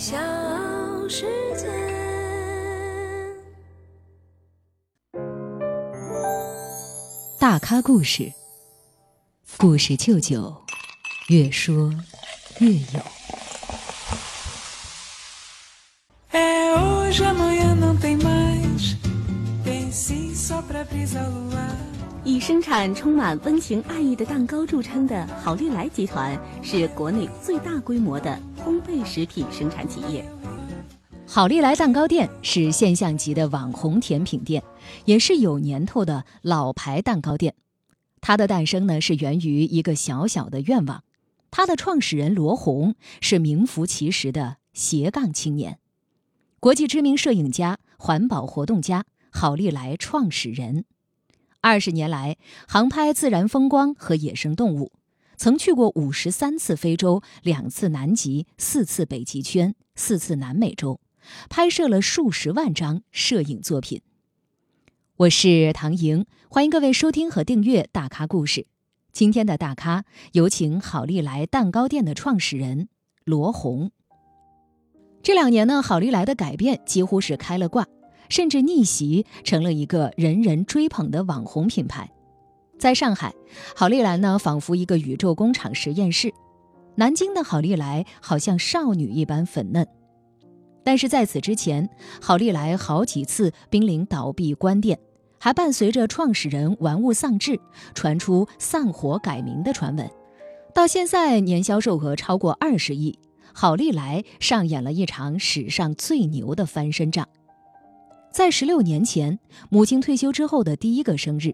小世界。大咖故事，故事舅舅，越说越有。以生产充满温情爱意的蛋糕著称的好利来集团是国内最大规模的烘焙食品生产企业。好利来蛋糕店是现象级的网红甜品店，也是有年头的老牌蛋糕店。它的诞生呢，是源于一个小小的愿望。它的创始人罗红是名副其实的斜杠青年，国际知名摄影家、环保活动家，好利来创始人。二十年来，航拍自然风光和野生动物，曾去过五十三次非洲，两次南极，四次北极圈，四次南美洲。拍摄了数十万张摄影作品。我是唐莹，欢迎各位收听和订阅《大咖故事》。今天的大咖有请好利来蛋糕店的创始人罗红。这两年呢，好利来的改变几乎是开了挂，甚至逆袭成了一个人人追捧的网红品牌。在上海，好利来呢仿佛一个宇宙工厂实验室；南京的好利来好像少女一般粉嫩。但是在此之前，好利来好几次濒临倒闭关店，还伴随着创始人玩物丧志，传出散伙改名的传闻。到现在，年销售额超过二十亿，好利来上演了一场史上最牛的翻身仗。在十六年前，母亲退休之后的第一个生日，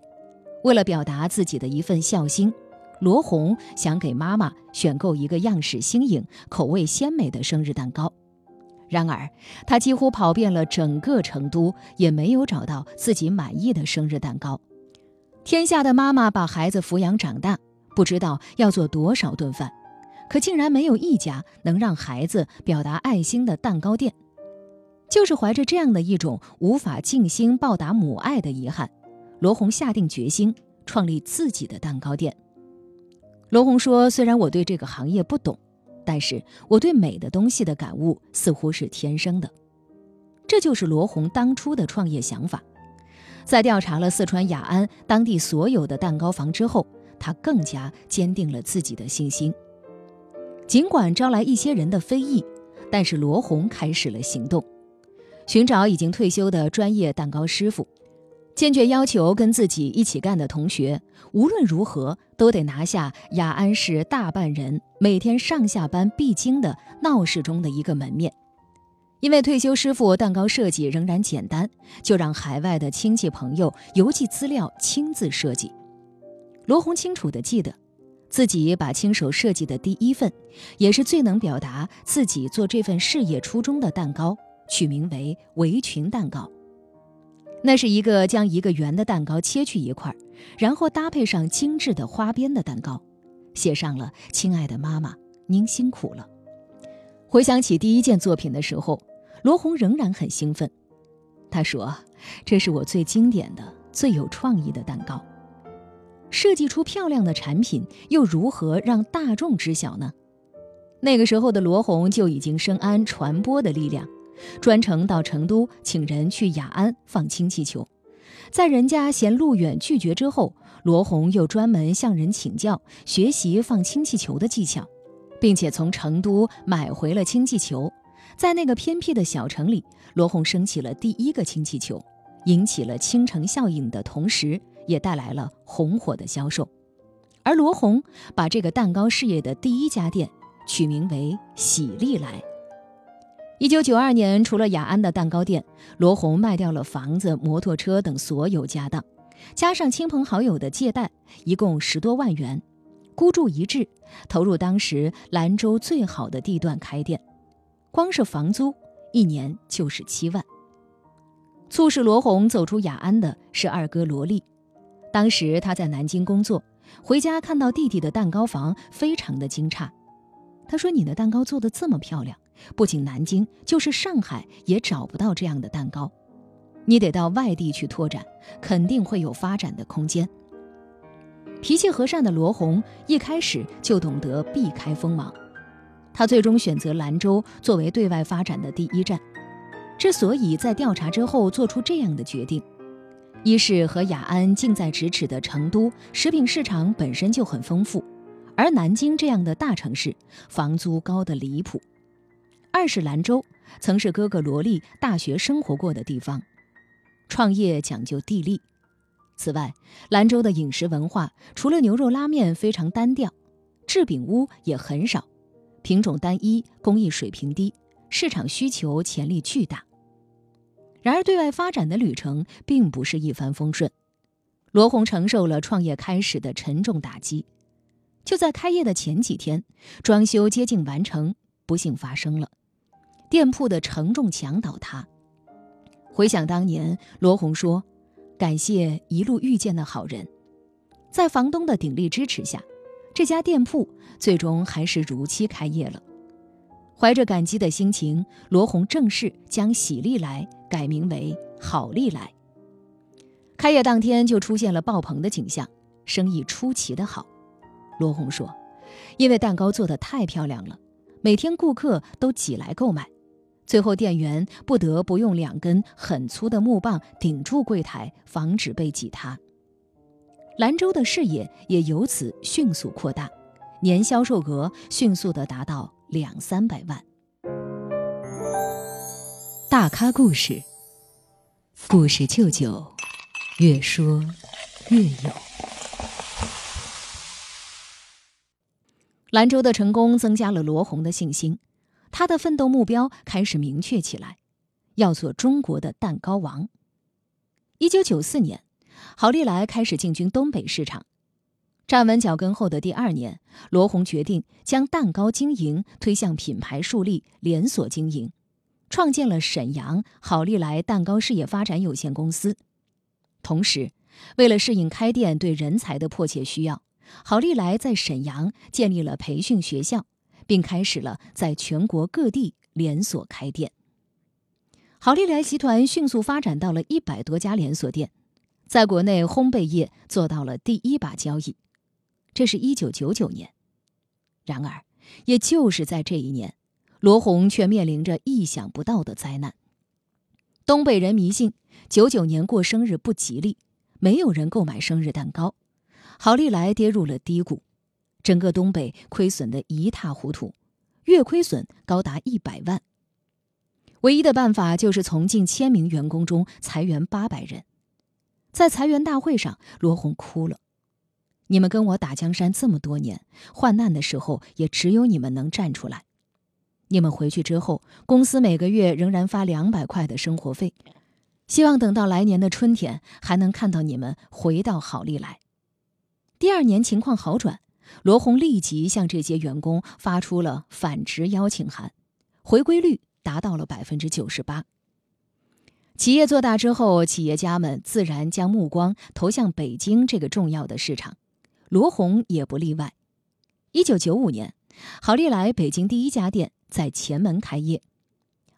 为了表达自己的一份孝心，罗红想给妈妈选购一个样式新颖、口味鲜美的生日蛋糕。然而，他几乎跑遍了整个成都，也没有找到自己满意的生日蛋糕。天下的妈妈把孩子抚养长大，不知道要做多少顿饭，可竟然没有一家能让孩子表达爱心的蛋糕店。就是怀着这样的一种无法尽心报答母爱的遗憾，罗红下定决心创立自己的蛋糕店。罗红说：“虽然我对这个行业不懂。”但是我对美的东西的感悟似乎是天生的，这就是罗红当初的创业想法。在调查了四川雅安当地所有的蛋糕房之后，他更加坚定了自己的信心。尽管招来一些人的非议，但是罗红开始了行动，寻找已经退休的专业蛋糕师傅。坚决要求跟自己一起干的同学，无论如何都得拿下雅安市大半人每天上下班必经的闹市中的一个门面。因为退休师傅蛋糕设计仍然简单，就让海外的亲戚朋友邮寄资料亲自设计。罗红清楚地记得，自己把亲手设计的第一份，也是最能表达自己做这份事业初衷的蛋糕，取名为围裙蛋糕。那是一个将一个圆的蛋糕切去一块，然后搭配上精致的花边的蛋糕，写上了“亲爱的妈妈，您辛苦了”。回想起第一件作品的时候，罗红仍然很兴奋。他说：“这是我最经典的、最有创意的蛋糕。设计出漂亮的产品，又如何让大众知晓呢？”那个时候的罗红就已经深谙传播的力量。专程到成都请人去雅安放氢气球，在人家嫌路远拒绝之后，罗红又专门向人请教学习放氢气球的技巧，并且从成都买回了氢气球。在那个偏僻的小城里，罗红升起了第一个氢气球，引起了倾城效应的同时，也带来了红火的销售。而罗红把这个蛋糕事业的第一家店取名为喜利来。一九九二年，除了雅安的蛋糕店，罗红卖掉了房子、摩托车等所有家当，加上亲朋好友的借贷，一共十多万元，孤注一掷，投入当时兰州最好的地段开店，光是房租一年就是七万。促使罗红走出雅安的是二哥罗丽，当时他在南京工作，回家看到弟弟的蛋糕房，非常的惊诧。他说：“你的蛋糕做的这么漂亮。”不仅南京，就是上海也找不到这样的蛋糕，你得到外地去拓展，肯定会有发展的空间。脾气和善的罗红一开始就懂得避开锋芒，他最终选择兰州作为对外发展的第一站。之所以在调查之后做出这样的决定，一是和雅安近在咫尺的成都食品市场本身就很丰富，而南京这样的大城市房租高的离谱；二是兰州曾是哥哥罗丽大学生活过的地方，创业讲究地利。此外，兰州的饮食文化除了牛肉拉面非常单调，制饼屋也很少，品种单一，工艺水平低，市场需求潜力巨大。然而，对外发展的旅程并不是一帆风顺，罗红承受了创业开始的沉重打击。就在开业的前几天，装修接近完成，不幸发生了，店铺的承重墙倒塌。回想当年，罗红说。感谢一路遇见的好人，在房东的鼎力支持下，这家店铺最终还是如期开业了。怀着感激的心情，罗红正式将喜利来改名为好利来。开业当天就出现了爆棚的景象，生意出奇的好。罗红说：“因为蛋糕做的太漂亮了，每天顾客都挤来购买。”最后，店员不得不用两根很粗的木棒顶住柜台，防止被挤塌。兰州的事业也由此迅速扩大，年销售额迅速的达到两三百万。大咖故事，故事舅舅，越说越有。兰州的成功增加了罗红的信心。他的奋斗目标开始明确起来，要做中国的蛋糕王。一九九四年，好利来开始进军东北市场。站稳脚跟后的第二年，罗红决定将蛋糕经营推向品牌树立、连锁经营，创建了沈阳好利来蛋糕事业发展有限公司。同时，为了适应开店对人才的迫切需要，好利来在沈阳建立了培训学校。并开始了在全国各地连锁开店。好利来集团迅速发展到了一百多家连锁店，在国内烘焙业做到了第一把交椅。这是一九九九年。然而，也就是在这一年，罗红却面临着意想不到的灾难。东北人迷信九九年过生日不吉利，没有人购买生日蛋糕，好利来跌入了低谷。整个东北亏损的一塌糊涂，月亏损高达一百万。唯一的办法就是从近千名员工中裁员八百人。在裁员大会上，罗红哭了：“你们跟我打江山这么多年，患难的时候也只有你们能站出来。你们回去之后，公司每个月仍然发两百块的生活费，希望等到来年的春天还能看到你们回到好利来。第二年情况好转。”罗红立即向这些员工发出了返职邀请函，回归率达到了百分之九十八。企业做大之后，企业家们自然将目光投向北京这个重要的市场，罗红也不例外。一九九五年，好利来北京第一家店在前门开业，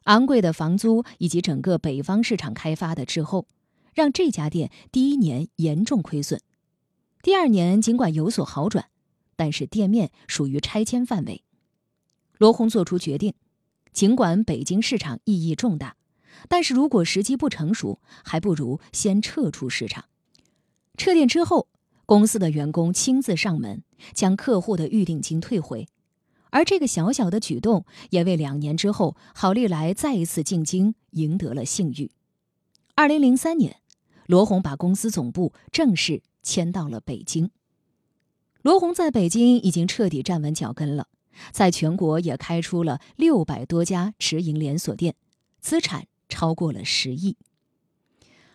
昂贵的房租以及整个北方市场开发的滞后，让这家店第一年严重亏损。第二年尽管有所好转。但是店面属于拆迁范围，罗红做出决定，尽管北京市场意义重大，但是如果时机不成熟，还不如先撤出市场。撤店之后，公司的员工亲自上门，将客户的预定金退回，而这个小小的举动，也为两年之后好利来再一次进京赢得了信誉。二零零三年，罗红把公司总部正式迁到了北京。罗红在北京已经彻底站稳脚跟了，在全国也开出了六百多家直营连锁店，资产超过了十亿。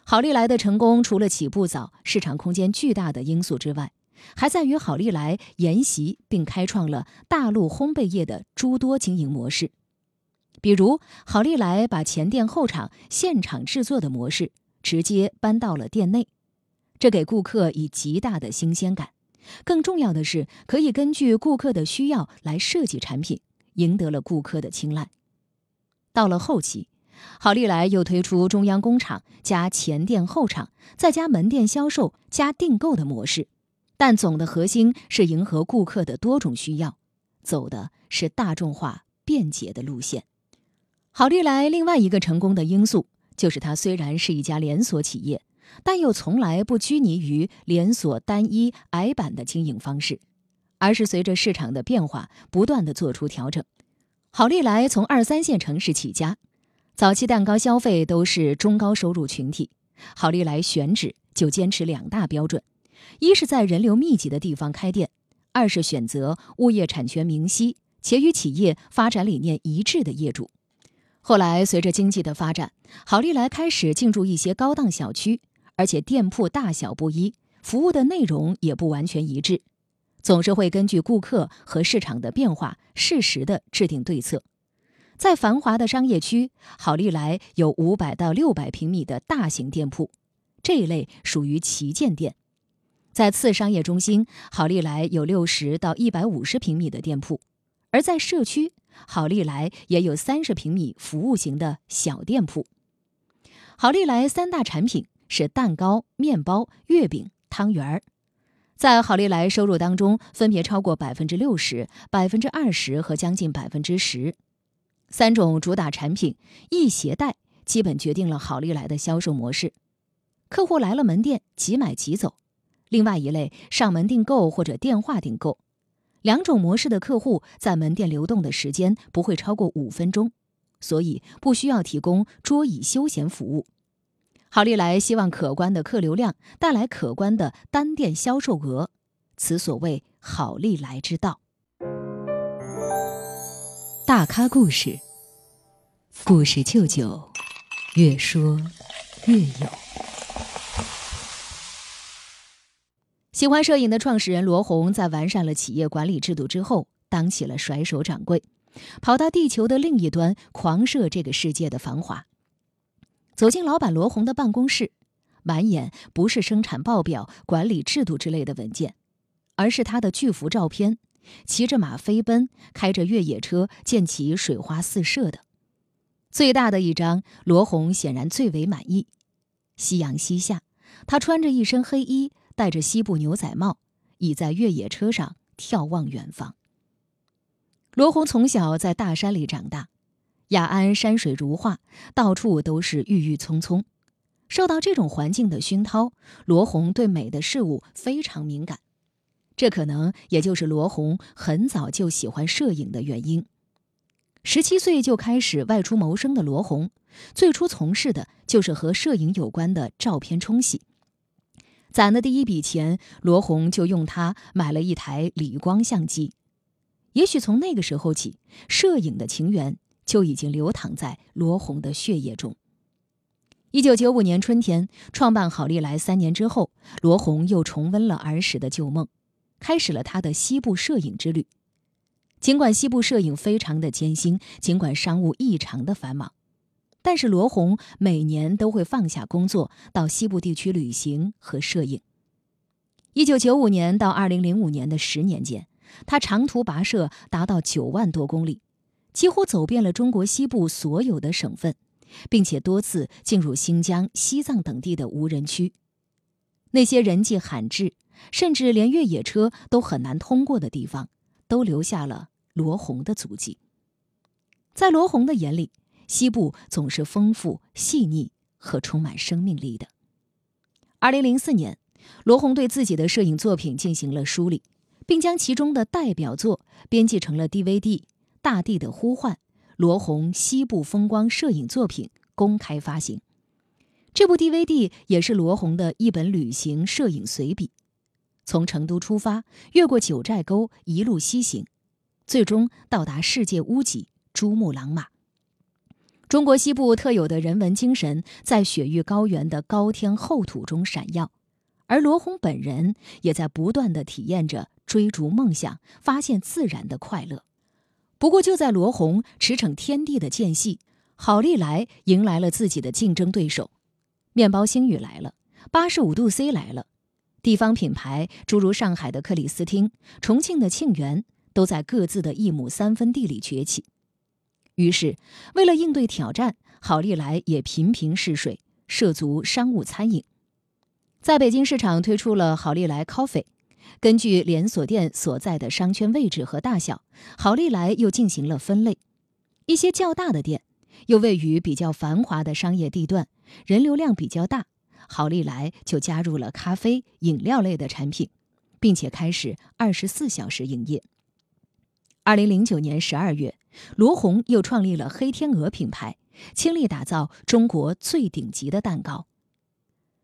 好利来的成功，除了起步早、市场空间巨大的因素之外，还在于好利来沿袭并开创了大陆烘焙业的诸多经营模式，比如好利来把前店后厂现场制作的模式直接搬到了店内，这给顾客以极大的新鲜感。更重要的是，可以根据顾客的需要来设计产品，赢得了顾客的青睐。到了后期，好利来又推出中央工厂加前店后厂，再加门店销售加订购的模式，但总的核心是迎合顾客的多种需要，走的是大众化、便捷的路线。好利来另外一个成功的因素，就是它虽然是一家连锁企业，但又从来不拘泥于连锁单一矮板的经营方式，而是随着市场的变化，不断的做出调整。好利来从二三线城市起家，早期蛋糕消费都是中高收入群体。好利来选址就坚持两大标准：一是在人流密集的地方开店；二是选择物业产权明晰且与企业发展理念一致的业主。后来随着经济的发展，好利来开始进驻一些高档小区，而且店铺大小不一，服务的内容也不完全一致。总是会根据顾客和市场的变化，适时的制定对策。在繁华的商业区，好利来有五百到六百平米的大型店铺，这一类属于旗舰店；在次商业中心，好利来有六十到一百五十平米的店铺；而在社区，好利来也有三十平米服务型的小店铺。好利来三大产品是蛋糕、面包、月饼、汤圆儿。在好利来收入当中，分别超过百分之六十、百分之二十和将近百分之十。三种主打产品易携带，基本决定了好利来的销售模式。客户来了门店，即买即走；另外一类上门订购或者电话订购。两种模式的客户在门店流动的时间不会超过五分钟，所以不需要提供桌椅休闲服务。好利来希望可观的客流量带来可观的单店销售额，此所谓好利来之道。大咖故事，故事舅舅，越说越有。喜欢摄影的创始人罗红，在完善了企业管理制度之后，当起了甩手掌柜，跑到地球的另一端，狂摄这个世界的繁华。走进老板罗红的办公室，满眼不是生产报表、管理制度之类的文件，而是他的巨幅照片，骑着马飞奔，开着越野车，见其水花四射的。最大的一张，罗红显然最为满意。夕阳西下，他穿着一身黑衣，戴着西部牛仔帽，倚在越野车上眺望远方。罗红从小在大山里长大。雅安山水如画，到处都是郁郁葱葱。受到这种环境的熏陶，罗红对美的事物非常敏感。这可能也就是罗红很早就喜欢摄影的原因。十七岁就开始外出谋生的罗红，最初从事的就是和摄影有关的照片冲洗。攒的第一笔钱，罗红就用它买了一台理光相机。也许从那个时候起，摄影的情缘。就已经流淌在罗红的血液中。一九九五年春天，创办好利来三年之后，罗红又重温了儿时的旧梦，开始了他的西部摄影之旅。尽管西部摄影非常的艰辛，尽管商务异常的繁忙，但是罗红每年都会放下工作到西部地区旅行和摄影。一九九五年到二零零五年的十年间，他长途跋涉达到九万多公里。几乎走遍了中国西部所有的省份，并且多次进入新疆、西藏等地的无人区。那些人迹罕至，甚至连越野车都很难通过的地方，都留下了罗红的足迹。在罗红的眼里，西部总是丰富、细腻和充满生命力的。二零零四年，罗红对自己的摄影作品进行了梳理，并将其中的代表作编辑成了 DVD。大地的呼唤，罗红西部风光摄影作品公开发行。这部 DVD 也是罗红的一本旅行摄影随笔。从成都出发，越过九寨沟，一路西行，最终到达世界屋脊珠穆朗玛。中国西部特有的人文精神在雪域高原的高天厚土中闪耀，而罗红本人也在不断的体验着追逐梦想、发现自然的快乐。不过，就在罗红驰骋天地的间隙，好利来迎来了自己的竞争对手，面包星宇来了，八十五度 C 来了，地方品牌诸如上海的克里斯汀、重庆的庆元，都在各自的一亩三分地里崛起。于是，为了应对挑战，好利来也频频试水，涉足商务餐饮，在北京市场推出了好利来 Coffee，根据连锁店所在的商圈位置和大小，好利来又进行了分类。一些较大的店又位于比较繁华的商业地段，人流量比较大，好利来就加入了咖啡、饮料类的产品，并且开始二十四小时营业。二零零九年十二月，罗红又创立了黑天鹅品牌，倾力打造中国最顶级的蛋糕。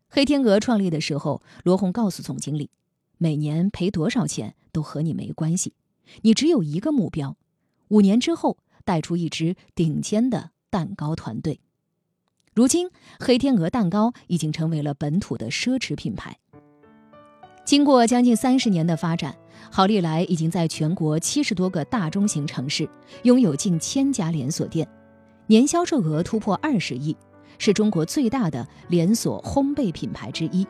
黑天鹅创立的时候，罗红告诉总经理。每年赔多少钱都和你没关系，你只有一个目标：五年之后带出一支顶尖的蛋糕团队。如今，黑天鹅蛋糕已经成为了本土的奢侈品牌。经过将近三十年的发展，好利来已经在全国七十多个大中型城市拥有近千家连锁店，年销售额突破二十亿，是中国最大的连锁烘焙品牌之一。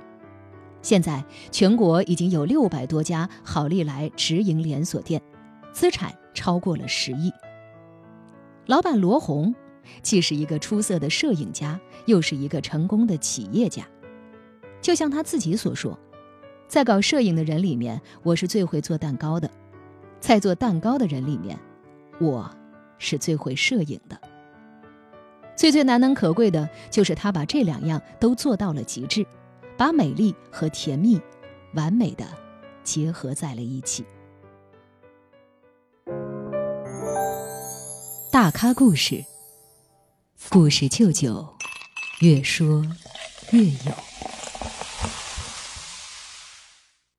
现在，全国已经有六百多家好利来直营连锁店，资产超过了十亿。老板罗红既是一个出色的摄影家，又是一个成功的企业家。就像他自己所说，在搞摄影的人里面，我是最会做蛋糕的；在做蛋糕的人里面，我是最会摄影的。最最难能可贵的就是他把这两样都做到了极致。把美丽和甜蜜完美的结合在了一起。大咖故事，故事舅舅，越说越有。